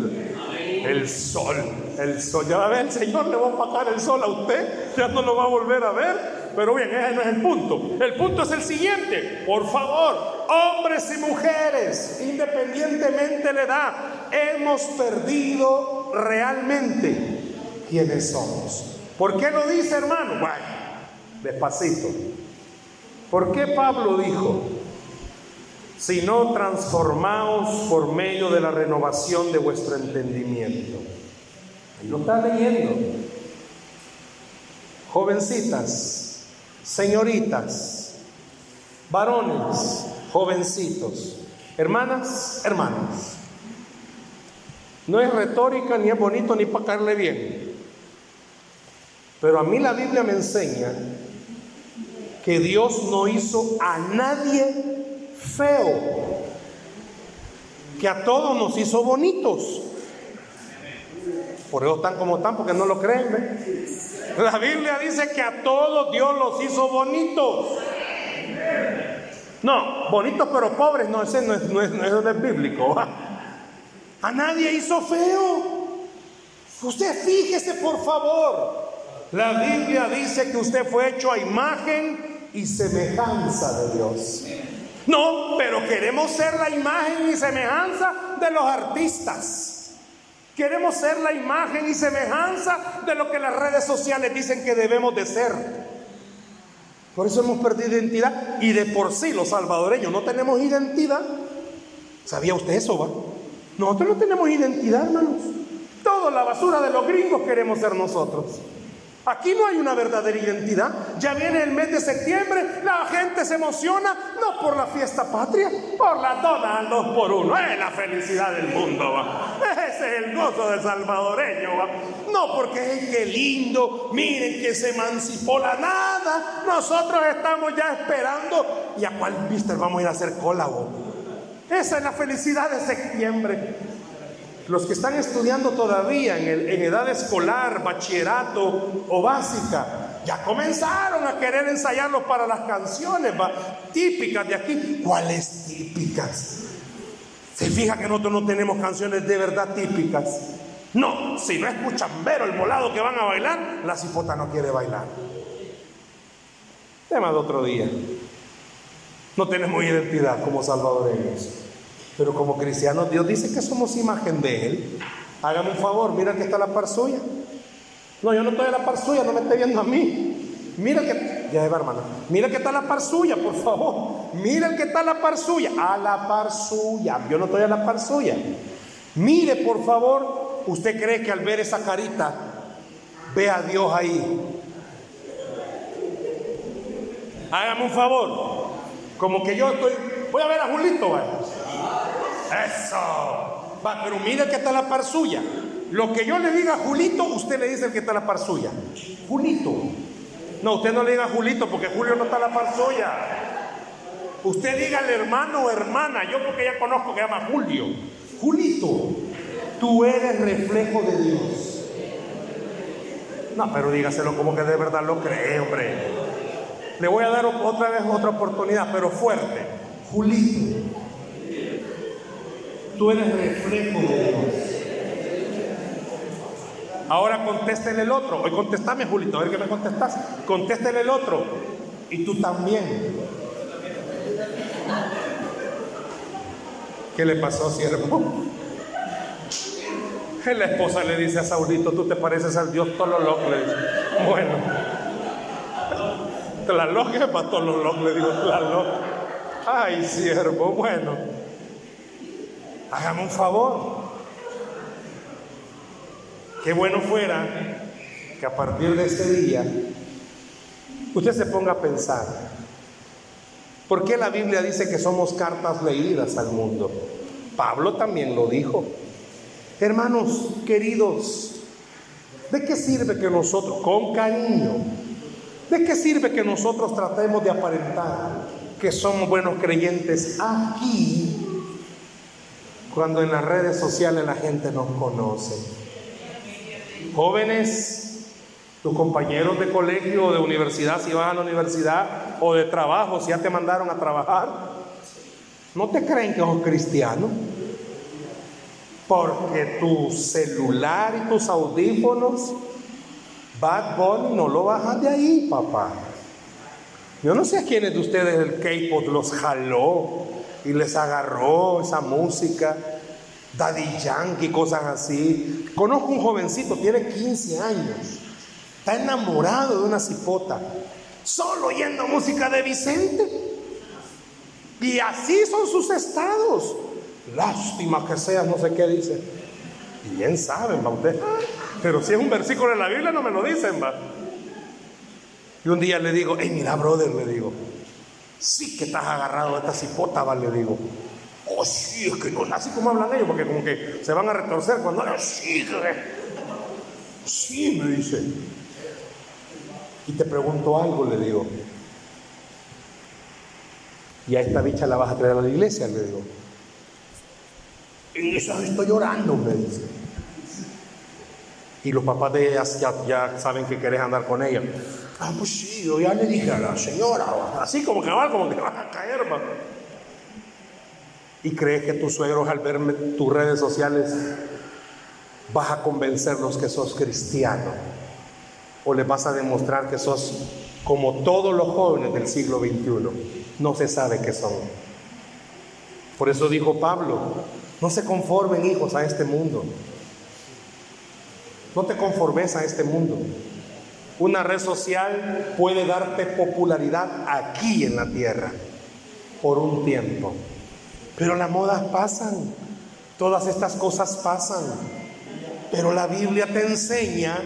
El sol, el sol. Ya ver, el Señor le va a opacar el sol a usted, ya no lo va a volver a ver. Pero bien, ese no es el punto. El punto es el siguiente. Por favor, hombres y mujeres, independientemente de la edad, hemos perdido realmente quiénes somos. ¿Por qué lo dice, hermano? Bueno, despacito. ¿Por qué Pablo dijo? Si no transformaos por medio de la renovación de vuestro entendimiento. Ahí lo está leyendo. Jovencitas, señoritas, varones, jovencitos, hermanas, hermanos. No es retórica, ni es bonito, ni para caerle bien. Pero a mí la Biblia me enseña que Dios no hizo a nadie feo, que a todos nos hizo bonitos. Por eso están como están, porque no lo creen. La Biblia dice que a todos Dios los hizo bonitos. No, bonitos pero pobres, no, ese no es, no es, es bíblico. A nadie hizo feo. Usted fíjese, por favor. La Biblia dice que usted fue hecho a imagen y semejanza de Dios. No, pero queremos ser la imagen y semejanza de los artistas. Queremos ser la imagen y semejanza de lo que las redes sociales dicen que debemos de ser. Por eso hemos perdido identidad y de por sí los salvadoreños no tenemos identidad. ¿Sabía usted eso, va? Nosotros no tenemos identidad, hermanos. Toda la basura de los gringos queremos ser nosotros. Aquí no hay una verdadera identidad. Ya viene el mes de septiembre, la gente se emociona, no por la fiesta patria, por la dona al dos por uno. Es la felicidad del mundo, va. Ese es el gozo del salvadoreño, va. No porque que lindo, miren que se emancipó la nada. Nosotros estamos ya esperando. ¿Y a cuál viste vamos a ir a hacer cola, Esa es la felicidad de septiembre. Los que están estudiando todavía en, edad escolar, bachillerato o básica, ya comenzaron a querer ensayarlos para las canciones típicas de aquí. ¿Cuáles típicas? ¿Se fija que nosotros no tenemos canciones de verdad típicas? No, si no escuchan ver el volado que van a bailar, la cipota no quiere bailar. Tema de otro día. No tenemos identidad como salvadoreños. Pero como cristianos, Dios dice que somos imagen de Él. Hágame un favor, mira que está la par suya. No, yo no estoy a la par suya, no me esté viendo a mí. Mira que, ya va hermano, mira que está la par suya, por favor. Mira el que está a la par suya, a la par suya. Yo no estoy a la par suya. Mire, por favor, ¿usted cree que al ver esa carita ve a Dios ahí? Hágame un favor, como que yo estoy, voy a ver a Julito, ¿vale? Eso. Va, pero mire que está la par suya. Lo que yo le diga a Julito, usted le dice que está la par suya. Julito. No, usted no le diga a Julito porque Julio no está la par suya. Usted diga al hermano o hermana, yo porque ya conozco que llama Julio. Julito, tú eres reflejo de Dios. No, pero dígaselo como que de verdad lo cree, hombre. Le voy a dar otra vez otra oportunidad, pero fuerte. Julito, Tú eres reflejo de Dios. Ahora contéstele el otro. Hoy contéstame, Julito, a ver qué me contestas. Contéstele el otro. Y tú también. ¿Qué le pasó, siervo? La esposa le dice a Saulito, tú te pareces al Dios Tololoc, le dice. Bueno. Tlaloc es para Tololoc, le digo Tlaloc. Ay, siervo, bueno. Hágame un favor. Qué bueno fuera que a partir de este día usted se ponga a pensar, ¿por qué la Biblia dice que somos cartas leídas al mundo? Pablo también lo dijo. Hermanos queridos, ¿De qué sirve que nosotros, con cariño, de qué sirve que nosotros tratemos de aparentar que somos buenos creyentes aquí cuando en las redes sociales la gente nos conoce? Jóvenes, tus compañeros de colegio o de universidad, si vas a la universidad, o de trabajo, si ya te mandaron a trabajar, ¿no te creen que sos cristiano? Porque tu celular y tus audífonos, Bad Bunny no lo bajan de ahí, papá. Yo no sé a quiénes de ustedes el K-pop los jaló y les agarró esa música, Daddy Yankee, cosas así. Conozco un jovencito, tiene 15 años, está enamorado de una cipota, solo oyendo música de Vicente. Y así son sus estados. Lástima que seas, no sé qué dice. Y bien saben, va usted. Pero si es un versículo de la Biblia, no me lo dicen, va. Y un día le digo, hey, mira, brother, le digo, sí que estás agarrado de esta cipota, va, le digo. Oh, sí, es que no, así como hablan ellos, porque como que se van a retorcer cuando no, sí, sí, me dice. Y te pregunto algo, le digo. Y a esta bicha la vas a traer a la iglesia, le digo. En eso estoy llorando, me dice. Y los papás de ellas ya, saben que querés andar con ella. Ah, pues sí, yo ya le dije a la señora, así como que va, como que vas a caer, va. Y crees que tus suegros al ver tus redes sociales vas a convencerlos que sos cristiano o les vas a demostrar que sos como todos los jóvenes del siglo XXI. No se sabe qué son. Por eso dijo Pablo, no se conformen hijos a este mundo. No te conformes a este mundo. Una red social puede darte popularidad aquí en la tierra por un tiempo. Pero las modas pasan. Todas estas cosas pasan. Pero la Biblia te enseña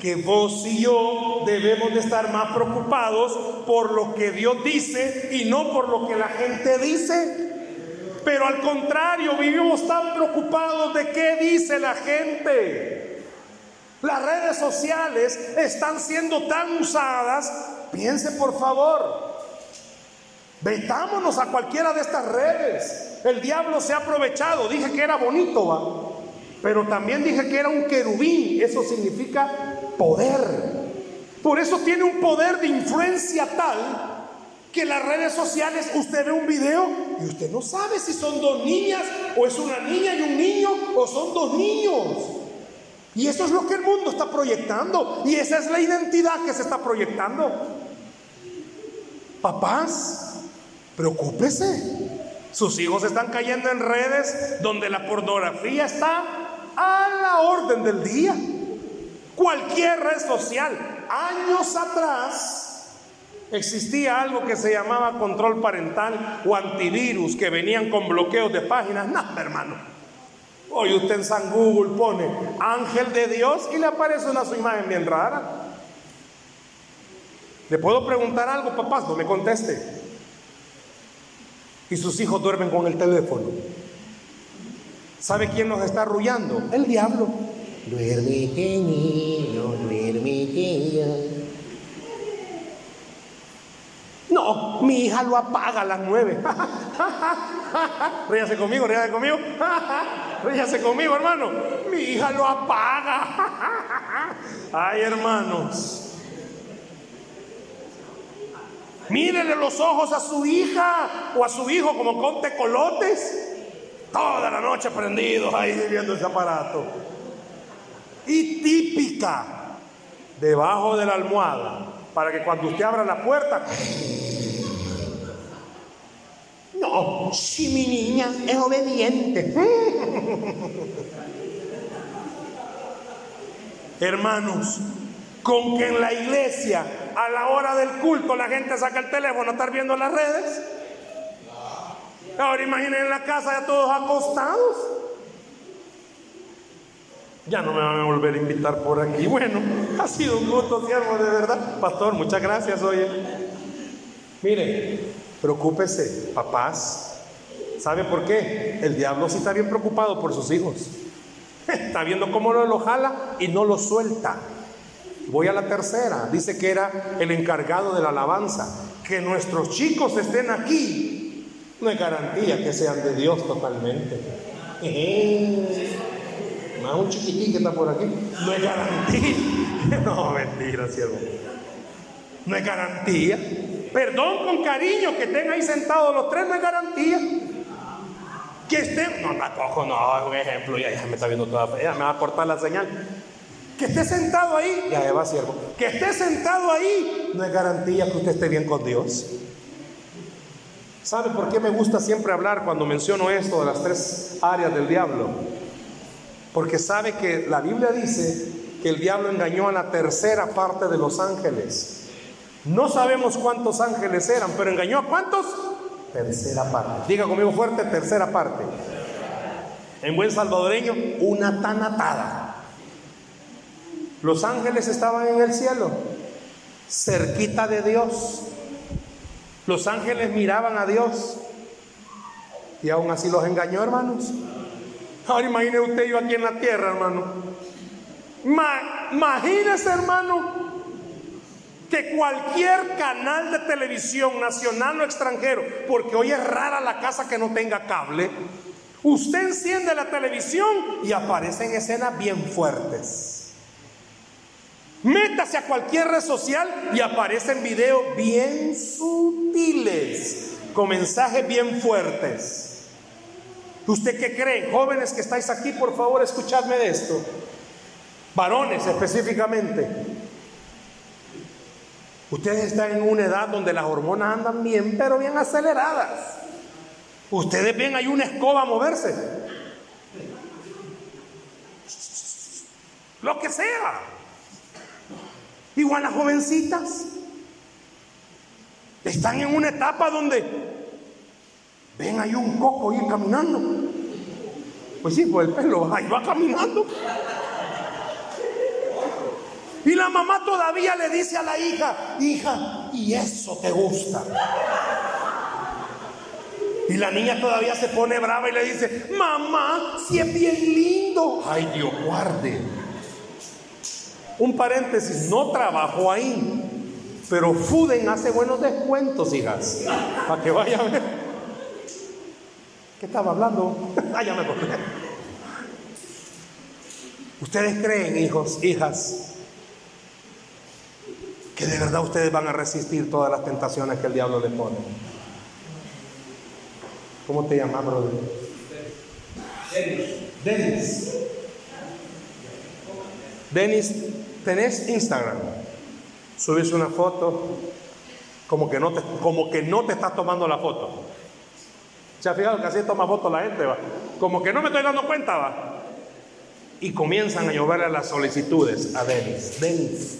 que vos y yo debemos de estar más preocupados por lo que Dios dice y no por lo que la gente dice. Pero al contrario, vivimos tan preocupados de qué dice la gente. Las redes sociales están siendo tan usadas. Piense por favor. Vetámonos a cualquiera de estas redes. El diablo se ha aprovechado. Dije que era bonito, va. Pero también dije que era un querubín. Eso significa poder. Por eso tiene un poder de influencia tal que las redes sociales usted ve un video y usted no sabe si son dos niñas o es una niña y un niño o son dos niños. Y eso es lo que el mundo está proyectando y esa es la identidad que se está proyectando. Papás, preocúpese. Sus hijos están cayendo en redes donde la pornografía está a la orden del día. Cualquier red social. Años atrás, Existía algo que se llamaba control parental o antivirus que venían con bloqueos de páginas. No, hermano. Hoy usted en San Google pone ángel de Dios y le aparece una su imagen bien rara. Le puedo preguntar algo, papás, no me conteste. Y sus hijos duermen con el teléfono. ¿Sabe quién nos está arrullando? El diablo. Duerme, niño, duerme, no, mi hija lo apaga a las nueve. ríase conmigo, ríase conmigo. ríase conmigo, hermano. Mi hija lo apaga. Ay, hermanos. Mírele los ojos a su hija o a su hijo como con tecolotes. Toda la noche prendidos ahí viendo ese aparato. Y típica, debajo de la almohada, para que cuando usted abra la puerta, si mi niña es obediente. Hermanos, con que en la iglesia a la hora del culto la gente saca el teléfono a estar viendo las redes. Ahora imaginen en la casa ya todos acostados. Ya no me van a volver a invitar por aquí. Bueno, ha sido un gusto, siervo, de verdad. Pastor, muchas gracias, oye. Mire, Preocúpese, papás. ¿Sabe por qué? El diablo sí está bien preocupado por sus hijos. Está viendo cómo lo jala y no lo suelta. Voy a la tercera. Dice que era el encargado de la alabanza. Que nuestros chicos estén aquí no es garantía que sean de Dios totalmente. Más un chiquitín que está por aquí. No es garantía. No, mentira, siervo. No es garantía. Perdón con cariño que estén ahí sentados los tres, no es garantía. Que estén, no, tampoco, no, un ejemplo, ya, ya me está viendo toda, ya me va a cortar la señal. Que esté sentado ahí, ya va siervo. Que esté sentado ahí no es garantía que usted esté bien con Dios. ¿Sabe por qué me gusta siempre hablar cuando menciono esto de las tres áreas del diablo? Porque sabe que la Biblia dice que el diablo engañó a la tercera parte de los ángeles. No sabemos cuántos ángeles eran, pero engañó a cuántos? Tercera parte. Diga conmigo fuerte, tercera parte. En buen salvadoreño, una tanatada. Los ángeles estaban en el cielo, cerquita de Dios. Los ángeles miraban a Dios y aún así los engañó, hermanos. Ahora imagine usted yo aquí en la tierra, hermano. imagínese, hermano, que cualquier canal de televisión nacional o extranjero, porque hoy es rara la casa que no tenga cable, usted enciende la televisión y aparecen escenas bien fuertes. Métase a cualquier red social y aparecen videos bien sutiles, con mensajes bien fuertes. ¿Usted qué cree? Jóvenes que estáis aquí, por favor, escuchadme de esto. Varones específicamente. Ustedes están en una edad donde las hormonas andan bien, pero bien aceleradas. Ustedes ven, hay una escoba a moverse. Lo que sea. Igual las jovencitas. Están en una etapa donde ven ahí un coco ir caminando. Pues sí, pues el pelo ahí va caminando. Y la mamá todavía le dice a la hija, hija, y eso te gusta. Y la niña todavía se pone brava y le dice, mamá, si es bien lindo. Ay, Dios guarde. Un paréntesis, no trabajo ahí, pero Fuden hace buenos descuentos, hijas, para que vaya a ver. ¿Qué estaba hablando? ah, ya me acordé. ¿Ustedes creen, hijos, hijas, que de verdad ustedes van a resistir todas las tentaciones que el diablo les pone? ¿Cómo te llamas, brother? Denis. Denis. Denis tenés Instagram, subes una foto, como que no te, como que no te estás tomando la foto. ¿Se ha fijado que así toma fotos la gente? Va? Como que no me estoy dando cuenta, va. Y comienzan a lloverle las solicitudes a Denis. Denis.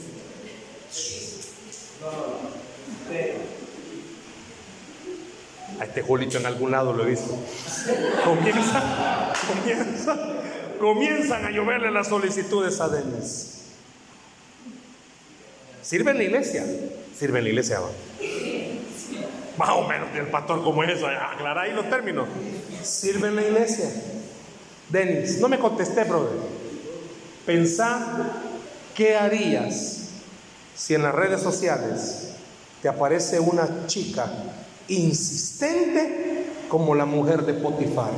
A este Julito en algún lado lo he visto. Comienza, comienza, comienzan a lloverle las solicitudes a Denis. ¿Sirve en la iglesia? Sirve en la iglesia. Más o menos, el pastor como es eso, aclara ahí los términos. Sirve en la iglesia. Denis, no me contesté, brother. Pensá qué harías si en las redes sociales te aparece una chica insistente como la mujer de Potifar.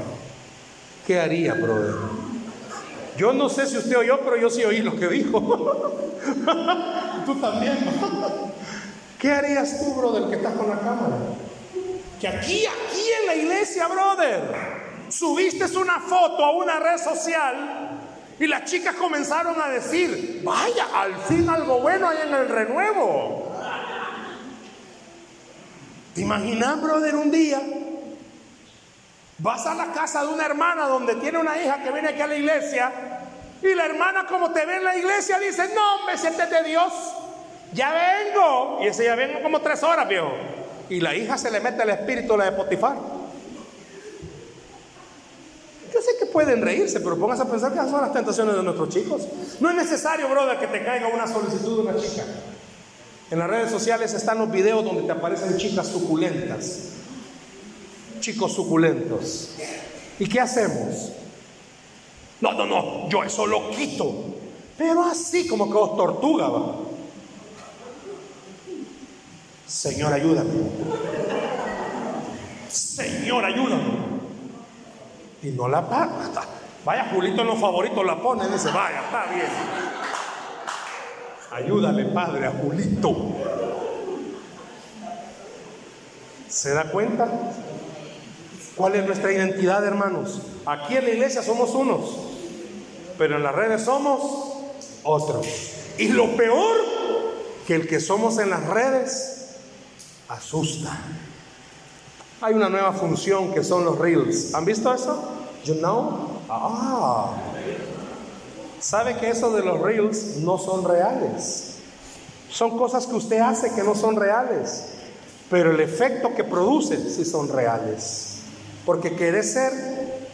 ¿Qué haría, brother? Yo no sé si usted oyó, pero yo sí oí lo que dijo. Tú también. ¿Qué harías tú, brother, que estás con la cámara? Que aquí, aquí en la iglesia, brother, subiste una foto a una red social y las chicas comenzaron a decir, vaya, al fin algo bueno hay en el renuevo. ¿Te imaginas, brother, un día? Vas a la casa de una hermana donde tiene una hija que viene aquí a la iglesia y la hermana como te ve en la iglesia dice, no, me sientes de Dios, ya vengo. Y ese ya vengo como tres horas, viejo. Y la hija se le mete el espíritu la de Potifar. Sé que pueden reírse, pero pónganse a pensar que esas son las tentaciones de nuestros chicos. No es necesario, brother, que te caiga una solicitud de una chica. En las redes sociales están los videos donde te aparecen chicas suculentas, chicos suculentos. ¿Y qué hacemos? No, no, no, yo eso lo quito. Pero así como que vos tortuga, va. Señor, ayúdame. Señor, ayúdame. Y no la paga. Vaya, Julito en los favoritos la pone, dice, vaya, está bien. Ayúdale, Padre, a Julito. ¿Se da cuenta? ¿Cuál es nuestra identidad, hermanos? Aquí en la iglesia somos unos, pero en las redes somos otros. Y lo peor, que el que somos en las redes asusta. Hay una nueva función que son los reels. ¿Han visto eso? You know? Ah. ¿Sabe que eso de los reels no son reales? Son cosas que usted hace que no son reales. Pero el efecto que produce sí son reales. Porque querés ser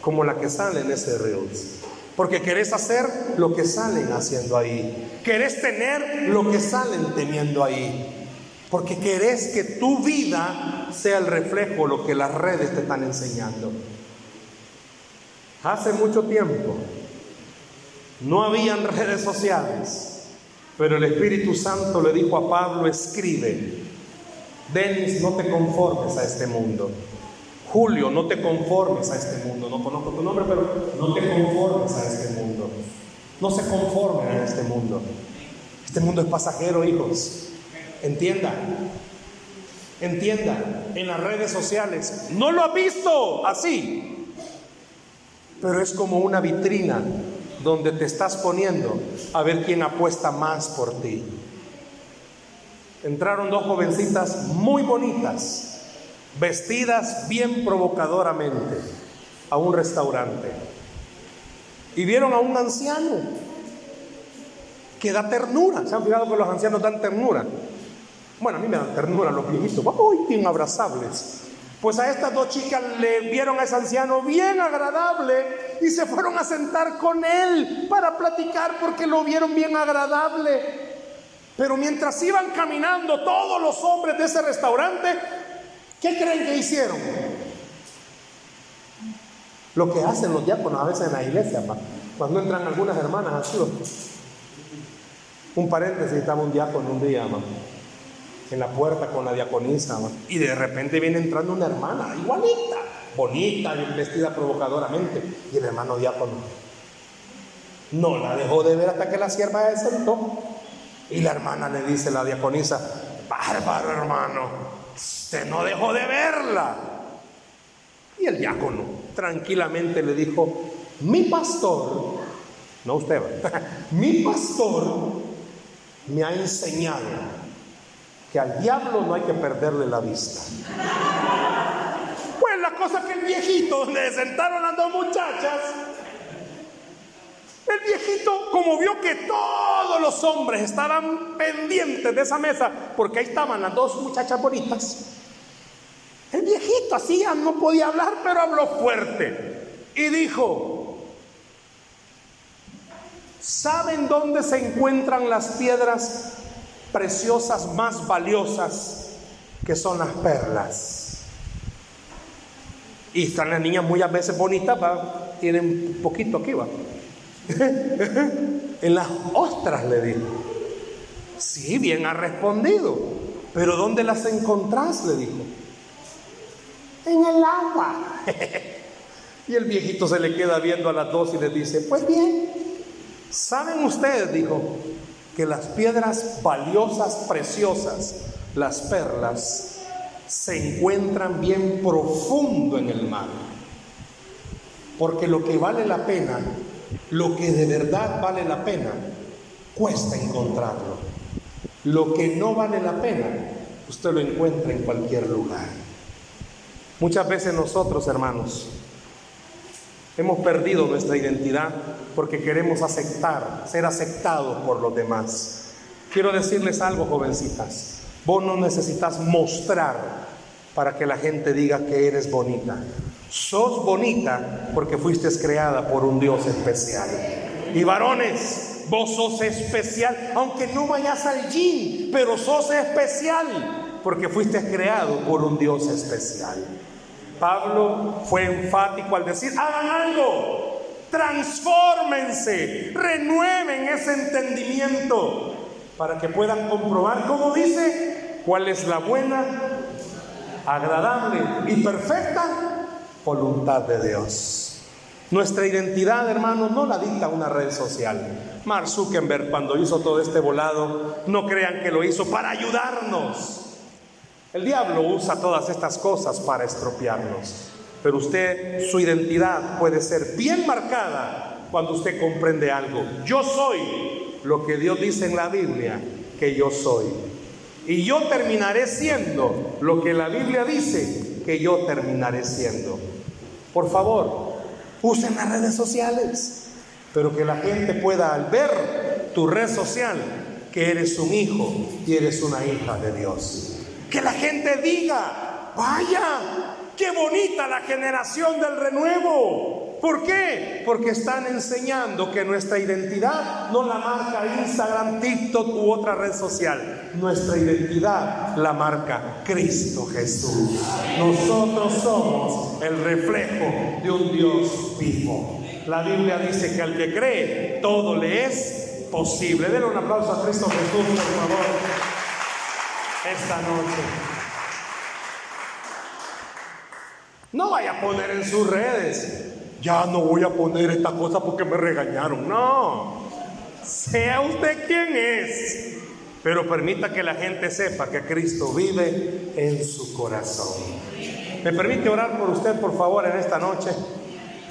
como la que sale en ese reels. Porque querés hacer lo que salen haciendo ahí. Querés tener lo que salen teniendo ahí. Porque querés que tu vida sea el reflejo de lo que las redes te están enseñando. Hace mucho tiempo no habían redes sociales, pero el Espíritu Santo le dijo a Pablo, escribe, Denis, no te conformes a este mundo. Julio, no te conformes a este mundo. No conozco tu nombre, pero no te conformes a este mundo. No se conformen a este mundo. Este mundo es pasajero, hijos. Entienda. Entienda. En las redes sociales. No lo ha visto así. Pero es como una vitrina donde te estás poniendo a ver quién apuesta más por ti entraron dos jovencitas muy bonitas, vestidas bien provocadoramente, a un restaurante. Y vieron a un anciano que da ternura. ¿Se han fijado que los ancianos dan ternura? Bueno, a mí me dan ternura los viejitos. ¡Uy, bien abrazables! Pues a estas dos chicas le vieron a ese anciano bien agradable y se fueron a sentar con él para platicar porque lo vieron bien agradable. Pero mientras iban caminando todos los hombres de ese restaurante, ¿qué creen que hicieron? Lo que hacen los diáconos a veces en la iglesia, cuando entran algunas hermanas así. Un paréntesis, estaba un diácono un día, en la puerta con la diaconisa, y de repente viene entrando una hermana, igualita, bonita, bien vestida provocadoramente, y el hermano diácono no la dejó de ver hasta que la sierva se sentó. Y la hermana le dice, la diaconisa, bárbaro hermano, usted no dejó de verla. Y el diácono tranquilamente le dijo, mi pastor, no usted, mi pastor me ha enseñado que al diablo no hay que perderle la vista. Pues la cosa que el viejito, donde sentaron las dos muchachas, el viejito, como vio que todos los hombres estaban pendientes de esa mesa, porque ahí estaban las dos muchachas bonitas, el viejito así ya no podía hablar, pero habló fuerte y dijo, ¿saben dónde se encuentran las piedras preciosas más valiosas que son las perlas? Y están las niñas muy a veces bonitas, tienen un poquito aquí, va en las ostras, le dijo. Sí, bien ha respondido. Pero ¿dónde las encontrás? Le dijo. En el agua. y el viejito se le queda viendo a las dos y le dice, pues bien, ¿saben ustedes? Dijo, que las piedras valiosas, preciosas, las perlas, se encuentran bien profundo en el mar. Porque lo que vale la pena lo que de verdad vale la pena, cuesta encontrarlo. Lo que no vale la pena, usted lo encuentra en cualquier lugar. Muchas veces nosotros, hermanos, hemos perdido nuestra identidad porque queremos aceptar, ser aceptados por los demás. Quiero decirles algo, jovencitas. Vos no necesitas mostrar para que la gente diga que eres bonita. Sos bonita porque fuiste creada por un Dios especial. Y varones, vos sos especial, aunque no vayas al gym, pero sos especial porque fuiste creado por un Dios especial. Pablo fue enfático al decir, hagan algo, Transfórmense, renueven ese entendimiento para que puedan comprobar, como dice, cuál es la buena, agradable y perfecta voluntad de Dios. Nuestra identidad, hermanos, no la dicta una red social. Mark Zuckerberg, cuando hizo todo este volado, no crean que lo hizo para ayudarnos. El diablo usa todas estas cosas para estropearnos. Pero usted, su identidad puede ser bien marcada cuando usted comprende algo. Yo soy lo que Dios dice en la Biblia que yo soy. Y yo terminaré siendo lo que la Biblia dice que yo terminaré siendo. Por favor, usen las redes sociales, pero que la gente pueda al ver tu red social que eres un hijo y eres una hija de Dios. Que la gente diga, vaya, qué bonita la generación del renuevo. ¿Por qué? Porque están enseñando que nuestra identidad no la marca Instagram, TikTok u otra red social. Nuestra identidad la marca Cristo Jesús. Nosotros somos el reflejo de un Dios vivo. La Biblia dice que al que cree, todo le es posible. Denle un aplauso a Cristo Jesús, por favor, esta noche. No vaya a poner en sus redes ya no voy a poner esta cosa porque me regañaron. No, sea usted quien es, pero permita que la gente sepa que Cristo vive en su corazón. ¿Me permite orar por usted, por favor, en esta noche?